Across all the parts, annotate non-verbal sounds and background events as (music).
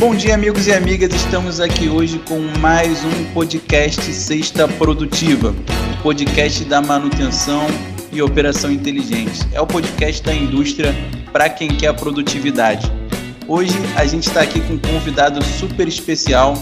Bom dia, amigos e amigas. Estamos aqui hoje com mais um podcast Sexta Produtiva, o podcast da manutenção e operação inteligente. É o podcast da indústria para quem quer produtividade. Hoje a gente está aqui com um convidado super especial,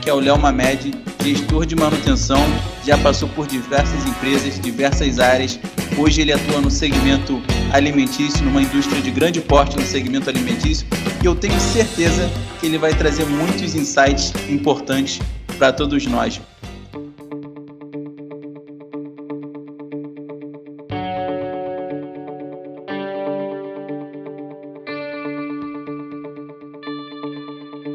que é o Léo Mamed, gestor de manutenção, já passou por diversas empresas, diversas áreas. Hoje ele atua no segmento alimentício, numa indústria de grande porte no segmento alimentício, e eu tenho certeza que ele vai trazer muitos insights importantes para todos nós.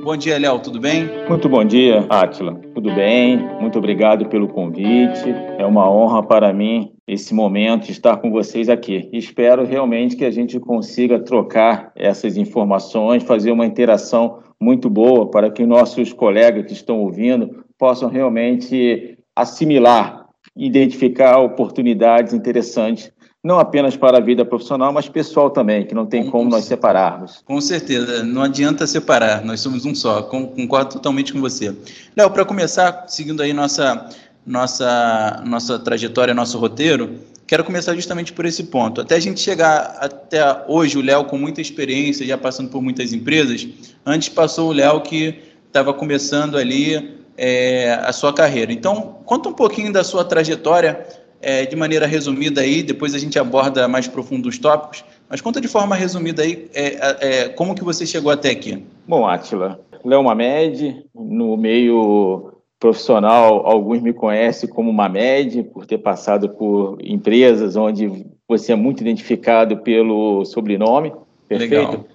Bom dia, Léo, tudo bem? Muito bom dia, Atila. Tudo bem? Muito obrigado pelo convite. É uma honra para mim esse momento estar com vocês aqui. Espero realmente que a gente consiga trocar essas informações, fazer uma interação muito boa para que nossos colegas que estão ouvindo possam realmente assimilar, identificar oportunidades interessantes não apenas para a vida profissional, mas pessoal também, que não tem com como nós separarmos. Com certeza, não adianta separar, nós somos um só, concordo totalmente com você. Léo, para começar, seguindo aí nossa, nossa, nossa trajetória, nosso roteiro, quero começar justamente por esse ponto. Até a gente chegar até hoje, o Léo com muita experiência, já passando por muitas empresas, antes passou o Léo que estava começando ali é, a sua carreira. Então, conta um pouquinho da sua trajetória é, de maneira resumida aí, depois a gente aborda mais profundo os tópicos, mas conta de forma resumida aí é, é, como que você chegou até aqui. Bom, Átila, Léo Mamed, no meio profissional, alguns me conhecem como Mamed, por ter passado por empresas onde você é muito identificado pelo sobrenome, perfeito? Legal.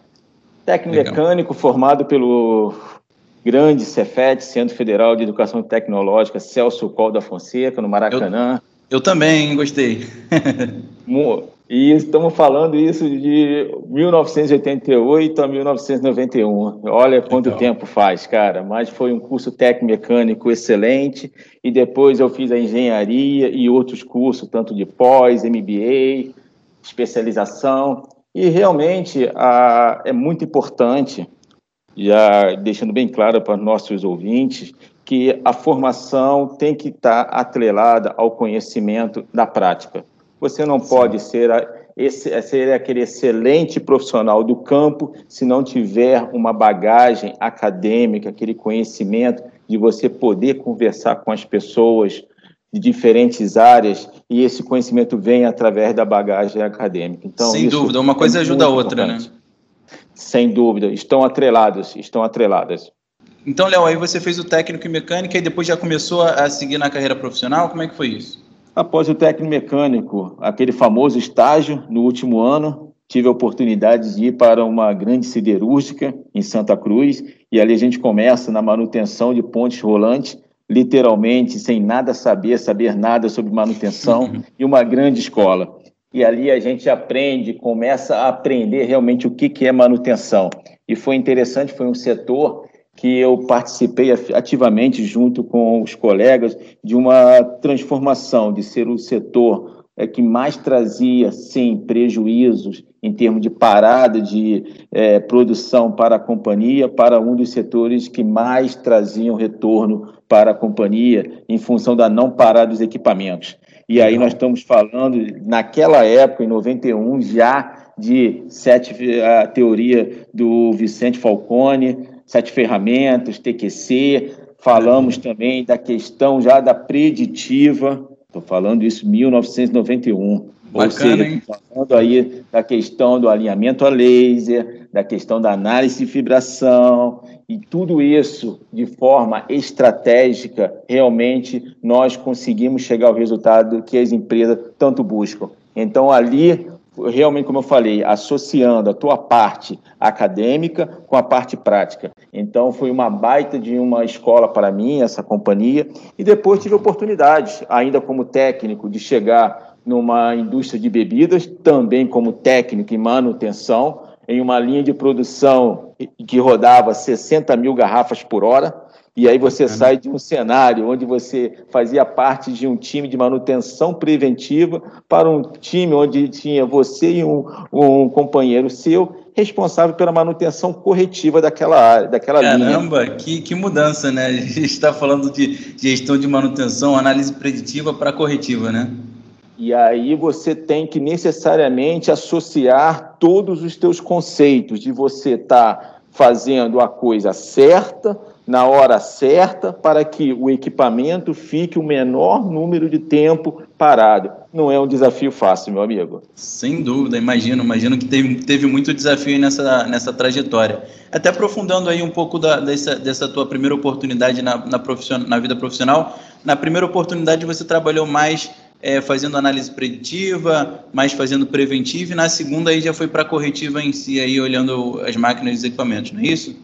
Técnico Legal. mecânico formado pelo grande Cefet, Centro Federal de Educação Tecnológica Celso Col da Fonseca, no Maracanã. Eu eu também gostei. (laughs) e estamos falando isso de 1988 a 1991. Olha quanto Legal. tempo faz, cara. Mas foi um curso técnico mecânico excelente. E depois eu fiz a engenharia e outros cursos, tanto de pós, MBA, especialização. E realmente a, é muito importante, já deixando bem claro para nossos ouvintes, que a formação tem que estar atrelada ao conhecimento da prática. Você não Sim. pode ser, a, esse, ser aquele excelente profissional do campo se não tiver uma bagagem acadêmica, aquele conhecimento de você poder conversar com as pessoas de diferentes áreas e esse conhecimento vem através da bagagem acadêmica. Então, Sem dúvida, uma coisa é ajuda a outra, né? Sem dúvida, estão atrelados, estão atreladas. Então, Léo, aí você fez o técnico em mecânica e depois já começou a seguir na carreira profissional? Como é que foi isso? Após o técnico mecânico, aquele famoso estágio no último ano, tive a oportunidade de ir para uma grande siderúrgica em Santa Cruz e ali a gente começa na manutenção de pontes rolantes, literalmente sem nada saber, saber nada sobre manutenção (laughs) e uma grande escola. E ali a gente aprende, começa a aprender realmente o que, que é manutenção. E foi interessante, foi um setor que eu participei ativamente junto com os colegas de uma transformação de ser o setor é, que mais trazia, sim, prejuízos em termos de parada de é, produção para a companhia, para um dos setores que mais traziam retorno para a companhia, em função da não parada dos equipamentos. E aí nós estamos falando, naquela época, em 91, já de sete, a teoria do Vicente Falcone, sete ferramentas, TQC, falamos também da questão já da preditiva, estou falando isso em 1991. Bacana, Ou seja, hein? falando aí da questão do alinhamento a laser, da questão da análise de fibração, e tudo isso de forma estratégica, realmente nós conseguimos chegar ao resultado que as empresas tanto buscam. Então, ali realmente, como eu falei, associando a tua parte acadêmica com a parte prática. Então, foi uma baita de uma escola para mim, essa companhia, e depois tive oportunidade, ainda como técnico, de chegar numa indústria de bebidas, também como técnico em manutenção, em uma linha de produção que rodava 60 mil garrafas por hora, E aí você sai de um cenário onde você fazia parte de um time de manutenção preventiva para um time onde tinha você e um, um companheiro seu responsável pela manutenção corretiva daquela área, daquela Caramba, linha. Caramba, que, que mudança, né? A gente está falando de gestão de manutenção, análise preditiva para corretiva, né? E aí você tem que necessariamente associar todos os teus conceitos de você estar tá fazendo a coisa certa, na hora certa, para que o equipamento fique o menor número de tempo parado. Não é um desafio fácil, meu amigo. Sem dúvida, imagino. Imagino que teve, teve muito desafio nessa, nessa trajetória. Até aprofundando aí um pouco da, dessa, dessa tua primeira oportunidade na, na, na vida profissional, na primeira oportunidade você trabalhou mais é, fazendo análise preditiva, mais fazendo preventiva, e na segunda aí já foi para a corretiva em si, aí olhando as máquinas e os equipamentos, não é isso?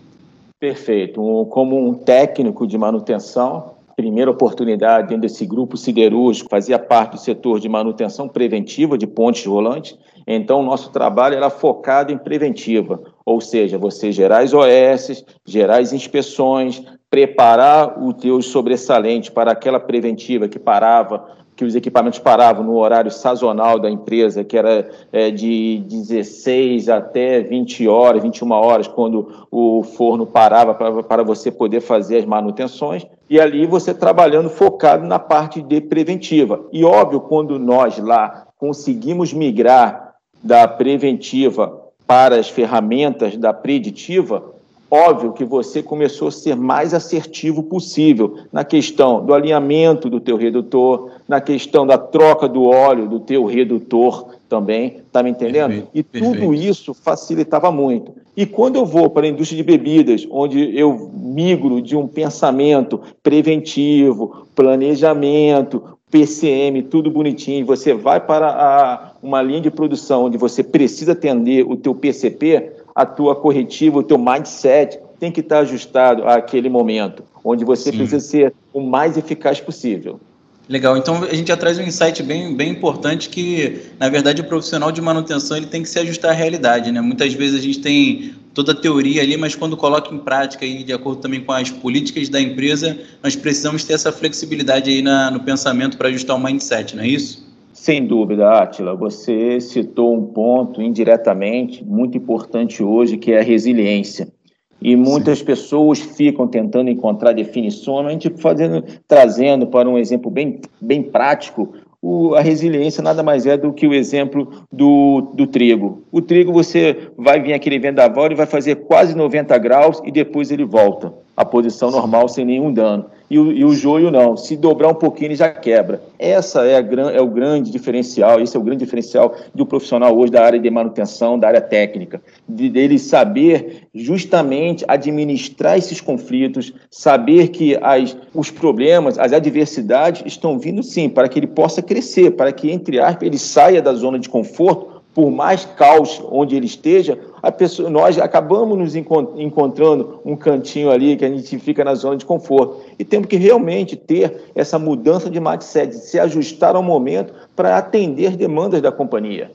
Perfeito. Como um técnico de manutenção, primeira oportunidade dentro desse grupo siderúrgico, fazia parte do setor de manutenção preventiva de pontes rolantes. Então, o nosso trabalho era focado em preventiva, ou seja, você gerar as OS, gerar as inspeções, preparar o teu sobressalente para aquela preventiva que parava que os equipamentos paravam no horário sazonal da empresa, que era é, de 16 até 20 horas, 21 horas, quando o forno parava para você poder fazer as manutenções. E ali você trabalhando focado na parte de preventiva. E óbvio, quando nós lá conseguimos migrar da preventiva para as ferramentas da preditiva, Óbvio que você começou a ser mais assertivo possível na questão do alinhamento do teu redutor, na questão da troca do óleo do teu redutor também, tá me entendendo? Perfeito, e tudo perfeito. isso facilitava muito. E quando eu vou para a indústria de bebidas, onde eu migro de um pensamento preventivo, planejamento, PCM, tudo bonitinho, você vai para a, uma linha de produção onde você precisa atender o teu PCP, a tua corretiva, o teu mindset tem que estar ajustado àquele momento, onde você Sim. precisa ser o mais eficaz possível. Legal, então a gente já traz um insight bem, bem importante que, na verdade, o profissional de manutenção ele tem que se ajustar à realidade, né? Muitas vezes a gente tem toda a teoria ali, mas quando coloca em prática e de acordo também com as políticas da empresa, nós precisamos ter essa flexibilidade aí na, no pensamento para ajustar o mindset, não é isso? Sem dúvida, Átila, você citou um ponto indiretamente muito importante hoje, que é a resiliência. E muitas Sim. pessoas ficam tentando encontrar definições, a gente fazendo, trazendo para um exemplo bem, bem prático, o, a resiliência nada mais é do que o exemplo do, do trigo. O trigo, você vai vir aquele vendaval e vai fazer quase 90 graus e depois ele volta à posição normal sem nenhum dano e o, e o joio não. Se dobrar um pouquinho, ele já quebra. Essa é, a, é o grande diferencial, esse é o grande diferencial do profissional hoje da área de manutenção, da área técnica, de dele saber justamente administrar esses conflitos, saber que as, os problemas, as adversidades estão vindo sim, para que ele possa crescer, para que, entre aspas, ele saia da zona de conforto por mais caos onde ele esteja, pessoa, nós acabamos nos encontrando um cantinho ali que a gente fica na zona de conforto. E temos que realmente ter essa mudança de mindset, se ajustar ao momento para atender demandas da companhia.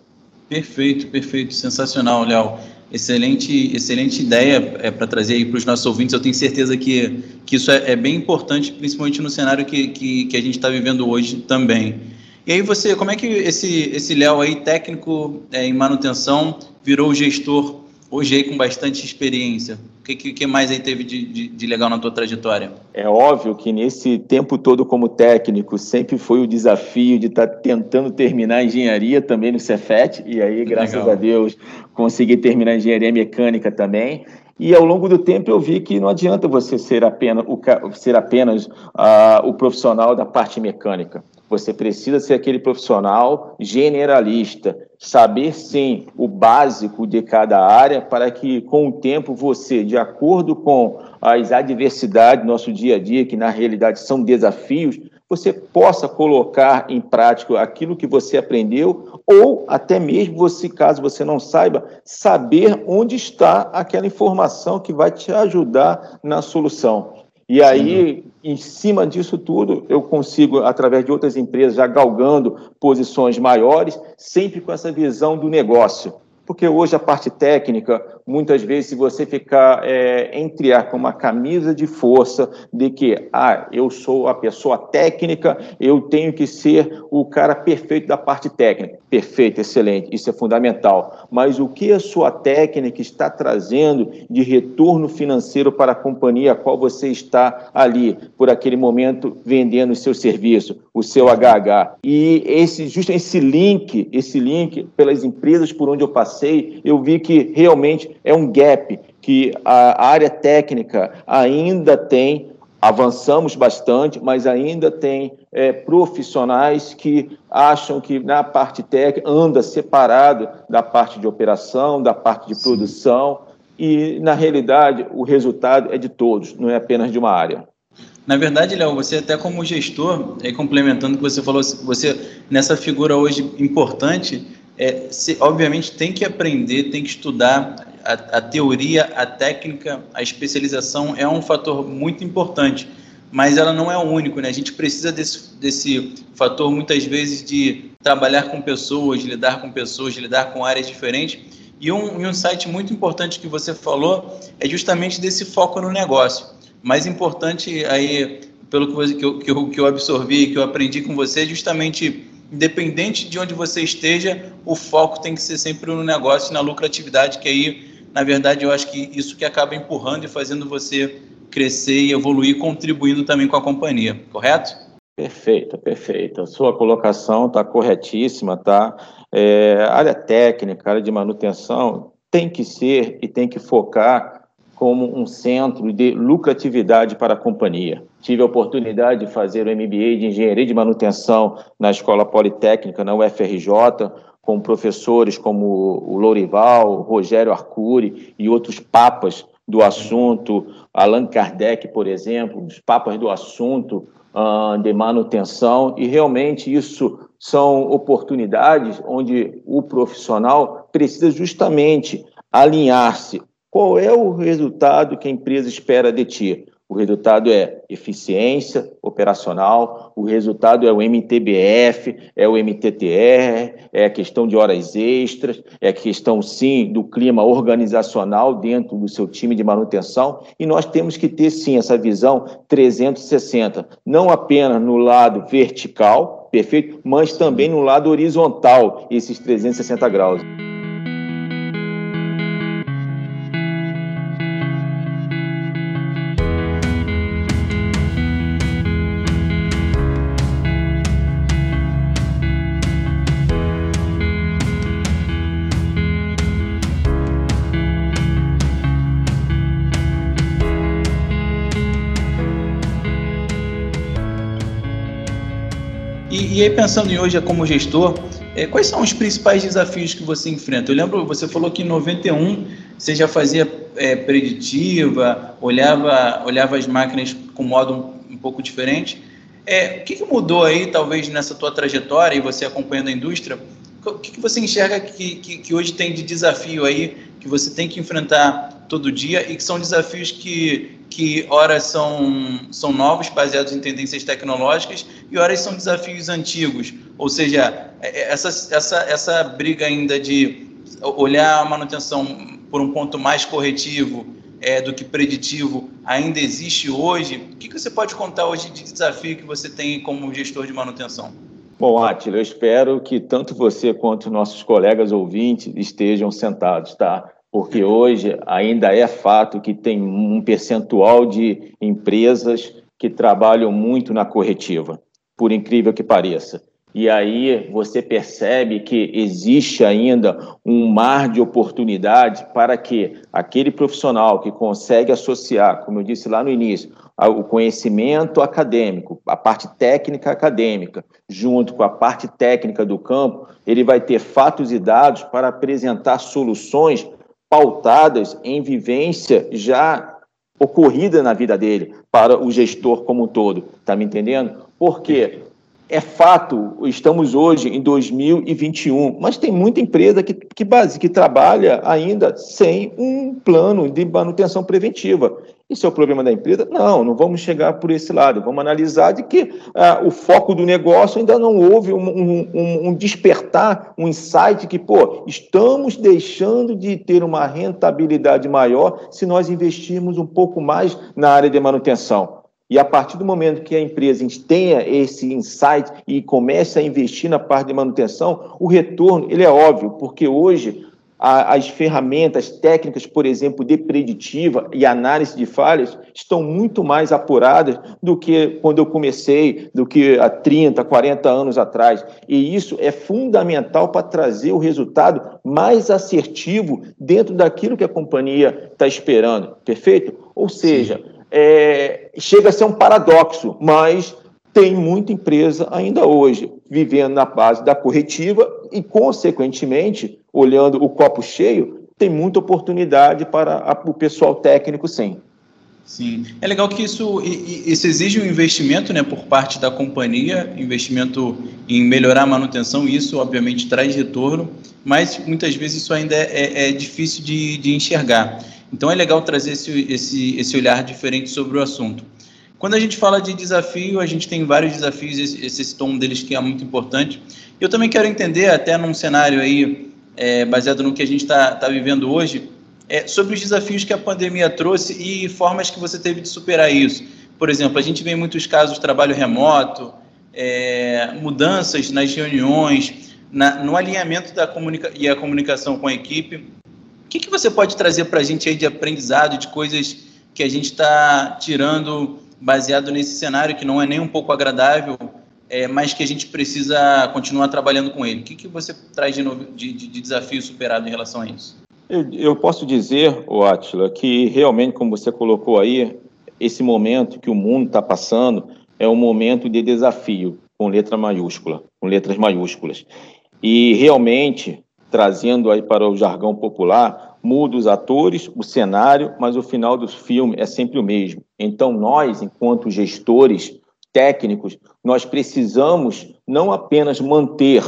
Perfeito, perfeito, sensacional, Léo. Excelente, excelente ideia é, para trazer aí para os nossos ouvintes. Eu tenho certeza que, que isso é, é bem importante, principalmente no cenário que, que, que a gente está vivendo hoje também. E aí você, como é que esse esse Léo aí, técnico é, em manutenção, virou gestor hoje aí com bastante experiência? O que, que, que mais aí teve de, de, de, legal na tua trajetória? É óbvio que nesse tempo todo como técnico sempre foi o desafio de estar tá tentando terminar a engenharia também no Cefet, e aí, graças legal. a Deus, consegui terminar a engenharia mecânica também. E ao longo do tempo eu vi que não adianta você ser apenas o, ser apenas uh, o profissional da parte mecânica. Você precisa ser aquele profissional generalista, saber sim o básico de cada área para que com o tempo você, de acordo com as adversidades do nosso dia a dia, que na realidade são desafios, você possa colocar em prática aquilo que você aprendeu ou até mesmo você, caso você não saiba, saber onde está aquela informação que vai te ajudar na solução. E aí, em cima disso tudo, eu consigo, através de outras empresas, já galgando posições maiores, sempre com essa visão do negócio. Porque hoje a parte técnica, muitas vezes, se você ficar é, entriar com uma camisa de força de que, ah, eu sou a pessoa técnica, eu tenho que ser o cara perfeito da parte técnica. Perfeito, excelente, isso é fundamental. Mas o que a sua técnica está trazendo de retorno financeiro para a companhia a qual você está ali, por aquele momento, vendendo o seu serviço, o seu HH? E esse, justo esse link, esse link, pelas empresas por onde eu passei, eu vi que realmente é um gap que a área técnica ainda tem avançamos bastante, mas ainda tem é, profissionais que acham que na parte técnica anda separado da parte de operação, da parte de Sim. produção, e na realidade o resultado é de todos, não é apenas de uma área. Na verdade, Léo, você até como gestor, complementando o que você falou, você nessa figura hoje importante, é, você, obviamente tem que aprender, tem que estudar a, a, teoria, a técnica, a especialização é um fator muito importante, mas ela não é o único, né? A gente precisa desse, desse fator muitas vezes de trabalhar com pessoas, lidar com pessoas, lidar com áreas diferentes. E um, e um site muito importante que você falou é justamente desse foco no negócio. Mais importante aí, pelo que, eu, que, eu, que eu absorvi, que eu aprendi com você, é justamente independente de onde você esteja, o foco tem que ser sempre no negócio, na lucratividade, que aí na verdade, eu acho que isso que acaba empurrando e fazendo você crescer e evoluir, contribuindo também com a companhia, correto? Perfeito, perfeito. A sua colocação está corretíssima, tá? É, área técnica, área de manutenção tem que ser e tem que focar como um centro de lucratividade para a companhia. Tive a oportunidade de fazer o MBA de Engenharia de Manutenção na Escola Politécnica, na UFRJ, com professores como o Lourival, Rogério Arcuri e outros papas do assunto, Allan Kardec, por exemplo, os papas do assunto uh, de manutenção, e realmente isso são oportunidades onde o profissional precisa justamente alinhar-se. Qual é o resultado que a empresa espera de ti? O resultado é eficiência operacional, o resultado é o MTBF, é o MTTR, é a questão de horas extras, é a questão, sim, do clima organizacional dentro do seu time de manutenção. E nós temos que ter, sim, essa visão 360, não apenas no lado vertical, perfeito, mas também no lado horizontal, esses 360 graus. E, aí, pensando em hoje como gestor, é, quais são os principais desafios que você enfrenta? Eu lembro, você falou que em 91 você já fazia é, preditiva, olhava, olhava as máquinas com modo um, um pouco diferente. É, o que, que, mudou aí, talvez, nessa tua trajetória e você acompanhando a indústria? O que, que você enxerga que, que, que hoje tem de desafio aí, que você tem que enfrentar todo dia e que são desafios que que horas são, são novos, baseados em tendências tecnológicas, e horas são desafios antigos. Ou seja, é, é, essa, essa, essa briga ainda de olhar a manutenção por um ponto mais corretivo é, do que preditivo ainda existe hoje. O que, que você pode contar hoje de desafio que você tem como gestor de manutenção? Bom, Atila, eu espero que tanto você quanto nossos colegas ouvintes estejam sentados, tá? Porque hoje ainda é fato que tem um percentual de empresas que trabalham muito na corretiva, por incrível que pareça. E aí você percebe que existe ainda um mar de oportunidades para que aquele profissional que consegue associar, como eu disse lá no início, o conhecimento acadêmico, a parte técnica acadêmica, junto com a parte técnica do campo, ele vai ter fatos e dados para apresentar soluções pautadas em vivência já ocorrida na vida dele, para o gestor como um todo. Está me entendendo? Por quê? é fato, estamos hoje em 2021, mas tem muita empresa que, que, base, que trabalha ainda sem um plano de manutenção preventiva. Isso é o problema da empresa? Não, não vamos chegar por esse lado. Vamos analisar de que ah, o foco do negócio ainda não houve um, um, um, despertar, um insight que, pô, estamos deixando de ter uma rentabilidade maior se nós investirmos um pouco mais na área de manutenção. E a partir do momento que a empresa tenha esse insight e comece a investir na parte de manutenção, o retorno ele é óbvio, porque hoje a, as ferramentas técnicas, por exemplo, de preditiva e análise de falhas, estão muito mais apuradas do que quando eu comecei, do que há 30, 40 anos atrás. E isso é fundamental para trazer o resultado mais assertivo dentro daquilo que a companhia está esperando. Perfeito? Ou seja, é, chega a ser um paradoxo, mas tem muita empresa ainda hoje vivendo na base da corretiva e, consequentemente, olhando o copo cheio, tem muita oportunidade para a, o pessoal técnico, sim. Sim, é legal que isso, isso exige um investimento né, por parte da companhia, investimento em melhorar a manutenção, isso obviamente traz retorno, mas muitas vezes isso ainda é, é, é difícil de, de enxergar. Então é legal trazer esse, esse, esse olhar diferente sobre o assunto. Quando a gente fala de desafio, a gente tem vários desafios, esse, esse tom deles que é muito importante. Eu também quero entender, até num cenário aí, é, baseado no que a gente está tá vivendo hoje, é, sobre os desafios que a pandemia trouxe e formas que você teve de superar isso. Por exemplo, a gente vê muitos casos de trabalho remoto, é, mudanças nas reuniões, na, no alinhamento da comunica e a comunicação com a equipe que, que você pode trazer para a gente aí de aprendizado, de coisas que a gente está tirando baseado nesse cenário que não é nem um pouco agradável, é, mas que a gente precisa continuar trabalhando com ele? O que, que você traz de, novo, de, de, de desafio superado em relação a isso? Eu, eu posso dizer, o Atila, que realmente, como você colocou aí, esse momento que o mundo está passando é um momento de desafio, com letra maiúscula, com letras maiúsculas. E realmente trazendo aí para o jargão popular, muda os atores, o cenário, mas o final do filme é sempre o mesmo. Então nós, enquanto gestores técnicos, nós precisamos não apenas manter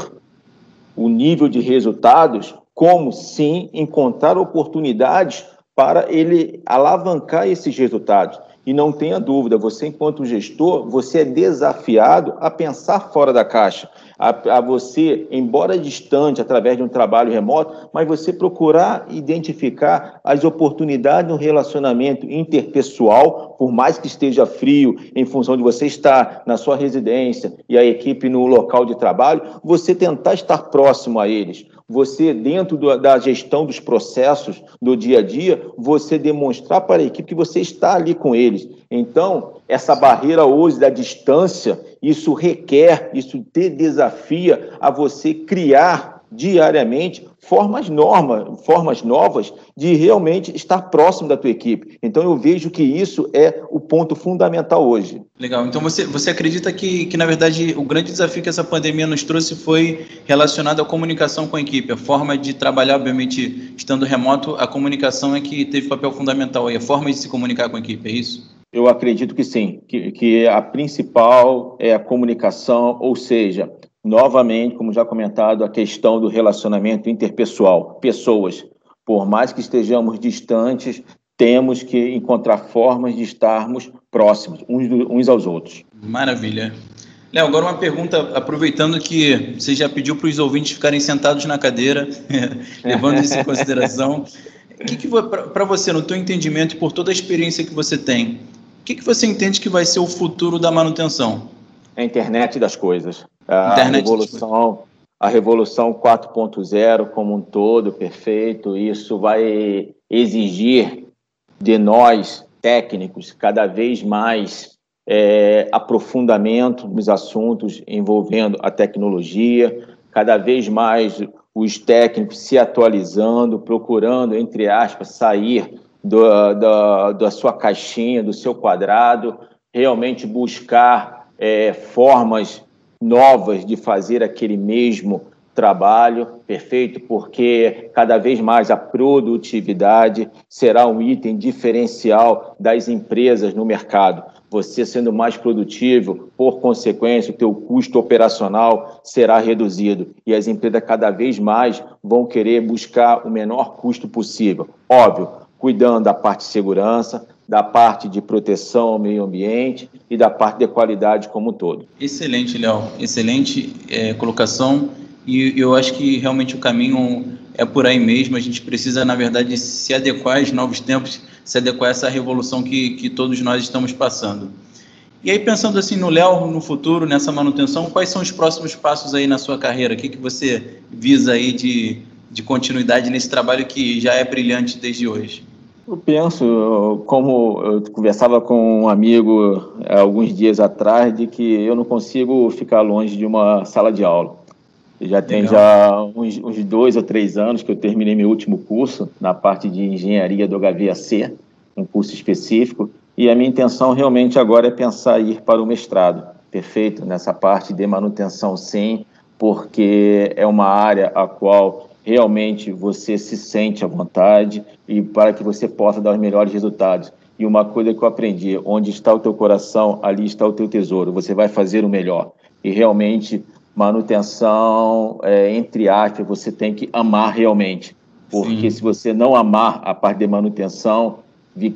o nível de resultados, como sim encontrar oportunidades para ele alavancar esses resultados. E não tenha dúvida, você, enquanto gestor, você é desafiado a pensar fora da caixa, a, a, você, embora distante, através de um trabalho remoto, mas você procurar identificar as oportunidades no relacionamento interpessoal, por mais que esteja frio, em função de você estar na sua residência e a equipe no local de trabalho, você tentar estar próximo a eles você, dentro da gestão dos processos do dia a dia, você demonstrar para a equipe que você está ali com eles. Então, essa barreira hoje da distância, isso requer, isso te desafia a você criar diariamente formas normas, formas novas de realmente estar próximo da tua equipe. Então eu vejo que isso é o ponto fundamental hoje. Legal. Então você, você acredita que, que na verdade o grande desafio que essa pandemia nos trouxe foi relacionado à comunicação com a equipe, a forma de trabalhar, obviamente, estando remoto, a comunicação é que teve papel fundamental aí, a forma de se comunicar com a equipe, é isso? Eu acredito que sim, que, que a principal é a comunicação, ou seja, novamente, como já comentado, a questão do relacionamento interpessoal. Pessoas, por mais que estejamos distantes, temos que encontrar formas de estarmos próximos uns, uns aos outros. Maravilha. Léo, agora uma pergunta, aproveitando que você já pediu para os ouvintes ficarem sentados na cadeira, (laughs) levando isso em consideração. O (laughs) que, que para você, no teu entendimento e por toda a experiência que você tem, que, que você entende que vai ser o futuro da manutenção? A internet das coisas a Internet revolução, a revolução 4.0 como um todo, perfeito. Isso vai exigir de nós técnicos cada vez mais é, aprofundamento nos assuntos envolvendo a tecnologia, cada vez mais os técnicos se atualizando, procurando, entre aspas, sair do, da, da sua caixinha, do seu quadrado, realmente buscar é, formas novas de fazer aquele mesmo trabalho, perfeito, porque cada vez mais a produtividade será um item diferencial das empresas no mercado. Você sendo mais produtivo, por consequência, o teu custo operacional será reduzido e as empresas cada vez mais vão querer buscar o menor custo possível. Óbvio, cuidando da parte de segurança, da parte de proteção ao meio ambiente e da parte de qualidade como um todo. Excelente, Léo. Excelente é, colocação e eu acho que realmente o caminho é por aí mesmo. A gente precisa, na verdade, se adequar aos novos tempos, se adequar a essa revolução que, que todos nós estamos passando. E aí, pensando assim no Léo, no futuro, nessa manutenção, quais são os próximos passos aí na sua carreira? O que, que você visa aí de, de continuidade nesse trabalho que já é brilhante desde hoje? Eu penso, como eu conversava com um amigo alguns dias atrás, de que eu não consigo ficar longe de uma sala de aula. Já tem já uns, uns, dois ou três anos que eu terminei meu último curso na parte de engenharia do HVAC, um curso específico, e a minha intenção realmente agora é pensar em ir para o mestrado, perfeito, nessa parte de manutenção sim, porque é uma área a qual realmente você se sente à vontade e para que você possa dar os melhores resultados. E uma coisa que eu aprendi, onde está o teu coração, ali está o teu tesouro, você vai fazer o melhor. E realmente manutenção, é, entre aspas, você tem que amar realmente. Porque Sim. se você não amar a parte de manutenção,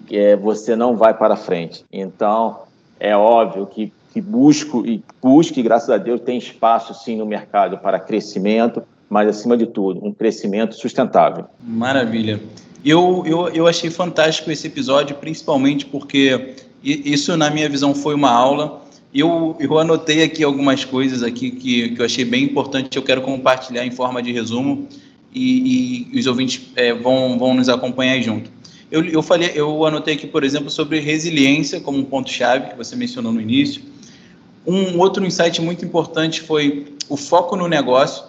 é, você não vai para frente. Então, é óbvio que, que busco e busque, graças a Deus, tem espaço sim no mercado para crescimento, mas acima de tudo, um crescimento sustentável. Maravilha. Eu, eu, eu achei fantástico esse episódio, principalmente porque isso, na minha visão, foi uma aula eu, eu anotei aqui algumas coisas aqui que, que eu achei bem importante, eu quero compartilhar em forma de resumo e, e os ouvintes é, vão, vão nos acompanhar junto. Eu, eu, falei, eu anotei aqui, por exemplo, sobre resiliência como um ponto-chave, que você mencionou no início. Um outro insight muito importante foi o foco no negócio.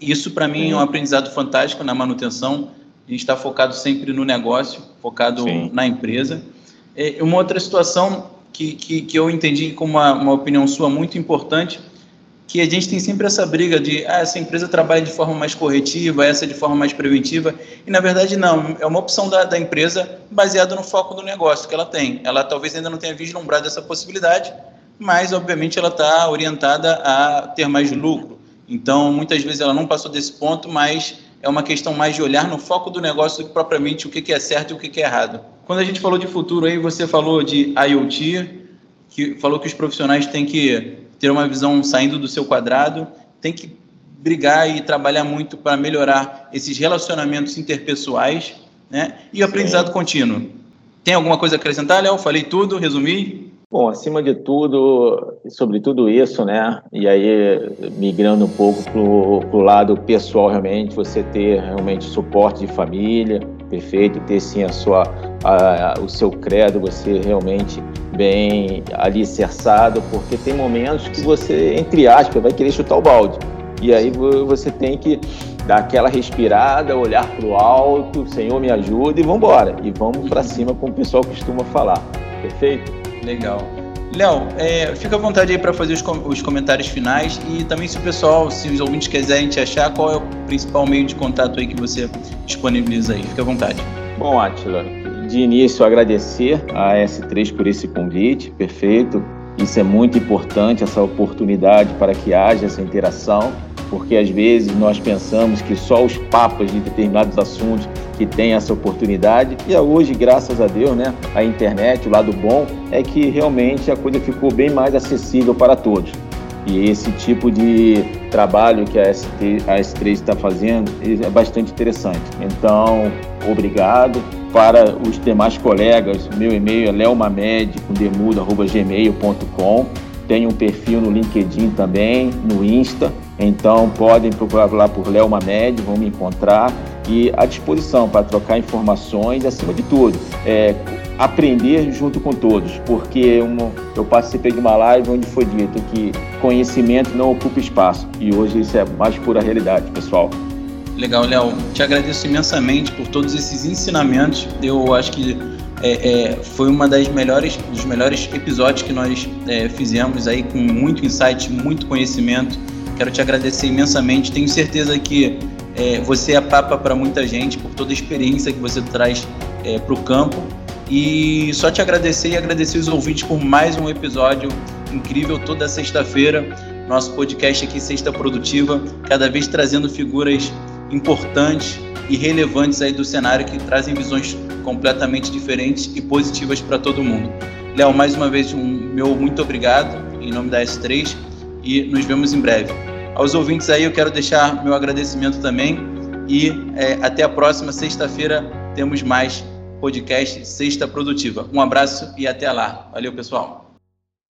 Isso, para mim, é um aprendizado fantástico na manutenção. A gente está focado sempre no negócio, focado Sim. na empresa. É, uma outra situação que, que, que eu entendi como uma, uma opinião sua muito importante, que a gente tem sempre essa briga de ah, essa empresa trabalha de forma mais corretiva, essa de forma mais preventiva, e na verdade não, é uma opção da, da empresa baseada no foco do negócio que ela tem. Ela talvez ainda não tenha vislumbrado essa possibilidade, mas obviamente ela está orientada a ter mais lucro. Então, muitas vezes ela não passou desse ponto, mas é uma questão mais de olhar no foco do negócio do que propriamente o que é certo e o que é errado. Quando a gente falou de futuro aí, você falou de IoT, que falou que os profissionais têm que ter uma visão saindo do seu quadrado, tem que brigar e trabalhar muito para melhorar esses relacionamentos interpessoais, né? E o aprendizado contínuo. Tem alguma coisa a acrescentar, Léo? Falei tudo, resumi? Bom, acima de tudo, sobre tudo isso, né? E aí, migrando um pouco para o lado pessoal, realmente, você ter realmente suporte de família, perfeito, ter sim a sua, a, o seu credo, você realmente bem alicerçado, porque tem momentos que você, entre aspas, vai querer chutar o balde. E aí você tem que dar aquela respirada, olhar para o alto, Senhor me ajuda e vamos embora. E vamos para cima, como o pessoal costuma falar. Perfeito? Legal. Léo, é, fica à vontade aí para fazer os, com os, comentários finais e também se o pessoal, se os ouvintes quiserem te achar, qual é o principal meio de contato aí que você disponibiliza aí? Fica à vontade. Bom, Atila, de início agradecer a S3 por esse convite, perfeito. Isso é muito importante, essa oportunidade para que haja essa interação porque às vezes nós pensamos que só os papas de determinados assuntos que têm essa oportunidade. E hoje, graças a Deus, né, a internet, o lado bom é que realmente a coisa ficou bem mais acessível para todos. E esse tipo de trabalho que a, ST, a S3 está fazendo é bastante interessante. Então, obrigado. Para os demais colegas, meu e-mail é leomamed, com demudo.gmail.com. Tenho um perfil no LinkedIn também, no Insta. Então podem procurar lá por Léo Mamed, vão me encontrar e à disposição para trocar informações, acima de tudo, é, aprender junto com todos, porque uma, eu participei de uma live onde foi dito que conhecimento não ocupa espaço e hoje isso é mais pura realidade, pessoal. Legal, Léo. Te agradeço imensamente por todos esses ensinamentos. Eu acho que é, é, foi uma das melhores, dos melhores episódios que nós é, fizemos aí com muito insight, muito conhecimento Quero te agradecer imensamente. Tenho certeza que é, você é papa para muita gente por toda a experiência que você traz é, para o campo. E só te agradecer e agradecer os ouvintes por mais um episódio incrível toda sexta-feira. Nosso podcast aqui, Sexta Produtiva, cada vez trazendo figuras importantes e relevantes aí do cenário que trazem visões completamente diferentes e positivas para todo mundo. Léo, mais uma vez, um meu muito obrigado em nome da S3 e nos vemos em breve. Aos ouvintes aí, eu quero deixar meu agradecimento também e é, até a próxima sexta-feira temos mais podcast Sexta Produtiva. Um abraço e até lá. Valeu, pessoal.